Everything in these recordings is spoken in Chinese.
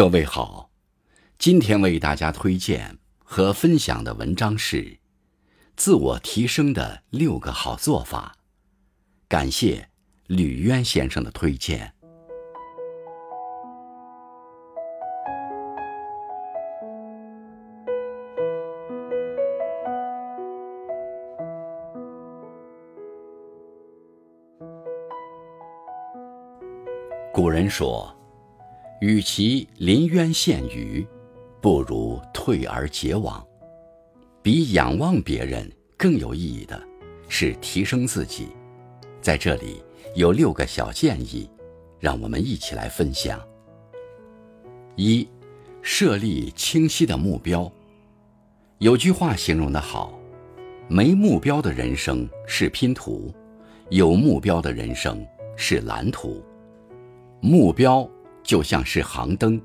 各位好，今天为大家推荐和分享的文章是自我提升的六个好做法。感谢吕渊先生的推荐。古人说：“与其临渊羡鱼，不如退而结网。”比仰望别人更有意义的，是提升自己。在这里有六个小建议，让我们一起来分享。一、设立清晰的目标。有句话形容的好：“没目标的人生是拼图，有目标的人生是蓝图。”目标就像是航灯，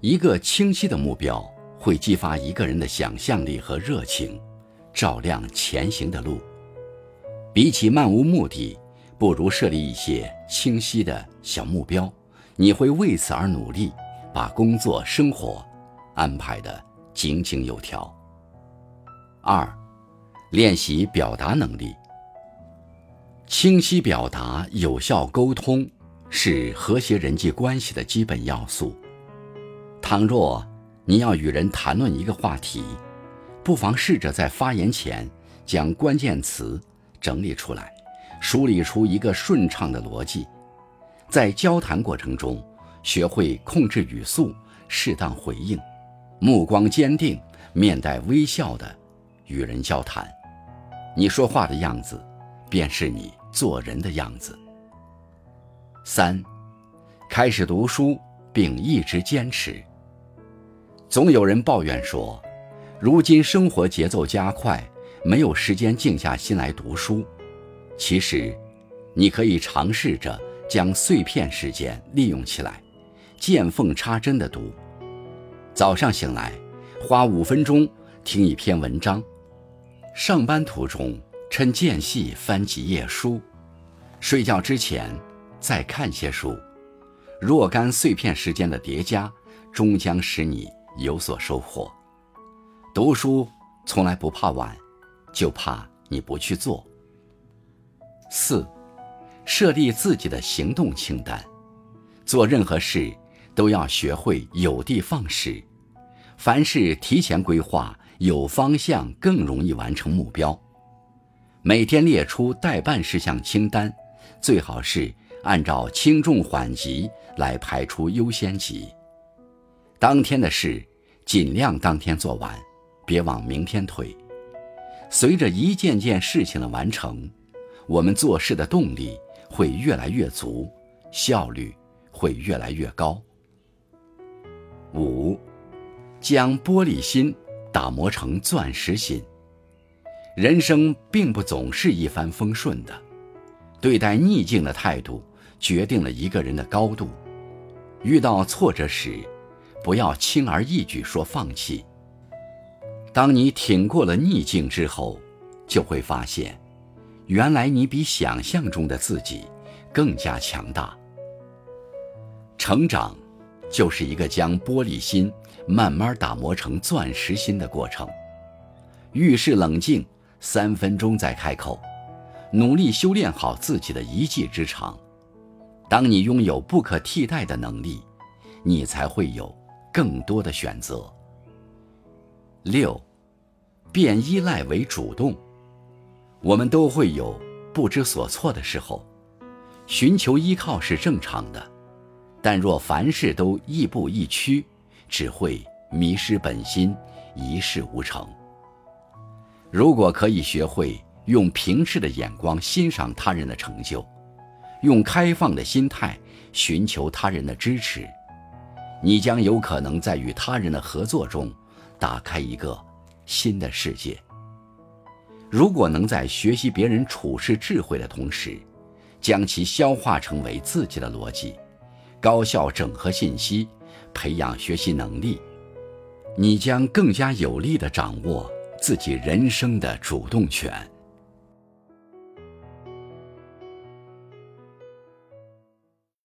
一个清晰的目标会激发一个人的想象力和热情，照亮前行的路。比起漫无目的，不如设立一些清晰的小目标，你会为此而努力，把工作生活安排的井井有条。二，练习表达能力，清晰表达，有效沟通。是和谐人际关系的基本要素。倘若你要与人谈论一个话题，不妨试着在发言前将关键词整理出来，梳理出一个顺畅的逻辑。在交谈过程中，学会控制语速，适当回应，目光坚定，面带微笑的与人交谈。你说话的样子，便是你做人的样子。三，开始读书并一直坚持。总有人抱怨说，如今生活节奏加快，没有时间静下心来读书。其实，你可以尝试着将碎片时间利用起来，见缝插针的读。早上醒来，花五分钟听一篇文章；上班途中，趁间隙翻几页书；睡觉之前。再看些书，若干碎片时间的叠加，终将使你有所收获。读书从来不怕晚，就怕你不去做。四，设立自己的行动清单。做任何事都要学会有的放矢，凡事提前规划，有方向更容易完成目标。每天列出待办事项清单，最好是。按照轻重缓急来排出优先级。当天的事尽量当天做完，别往明天推。随着一件件事情的完成，我们做事的动力会越来越足，效率会越来越高。五，将玻璃心打磨成钻石心。人生并不总是一帆风顺的。对待逆境的态度，决定了一个人的高度。遇到挫折时，不要轻而易举说放弃。当你挺过了逆境之后，就会发现，原来你比想象中的自己更加强大。成长，就是一个将玻璃心慢慢打磨成钻石心的过程。遇事冷静，三分钟再开口。努力修炼好自己的一技之长，当你拥有不可替代的能力，你才会有更多的选择。六，变依赖为主动。我们都会有不知所措的时候，寻求依靠是正常的，但若凡事都亦步亦趋，只会迷失本心，一事无成。如果可以学会。用平视的眼光欣赏他人的成就，用开放的心态寻求他人的支持，你将有可能在与他人的合作中打开一个新的世界。如果能在学习别人处事智慧的同时，将其消化成为自己的逻辑，高效整合信息，培养学习能力，你将更加有力地掌握自己人生的主动权。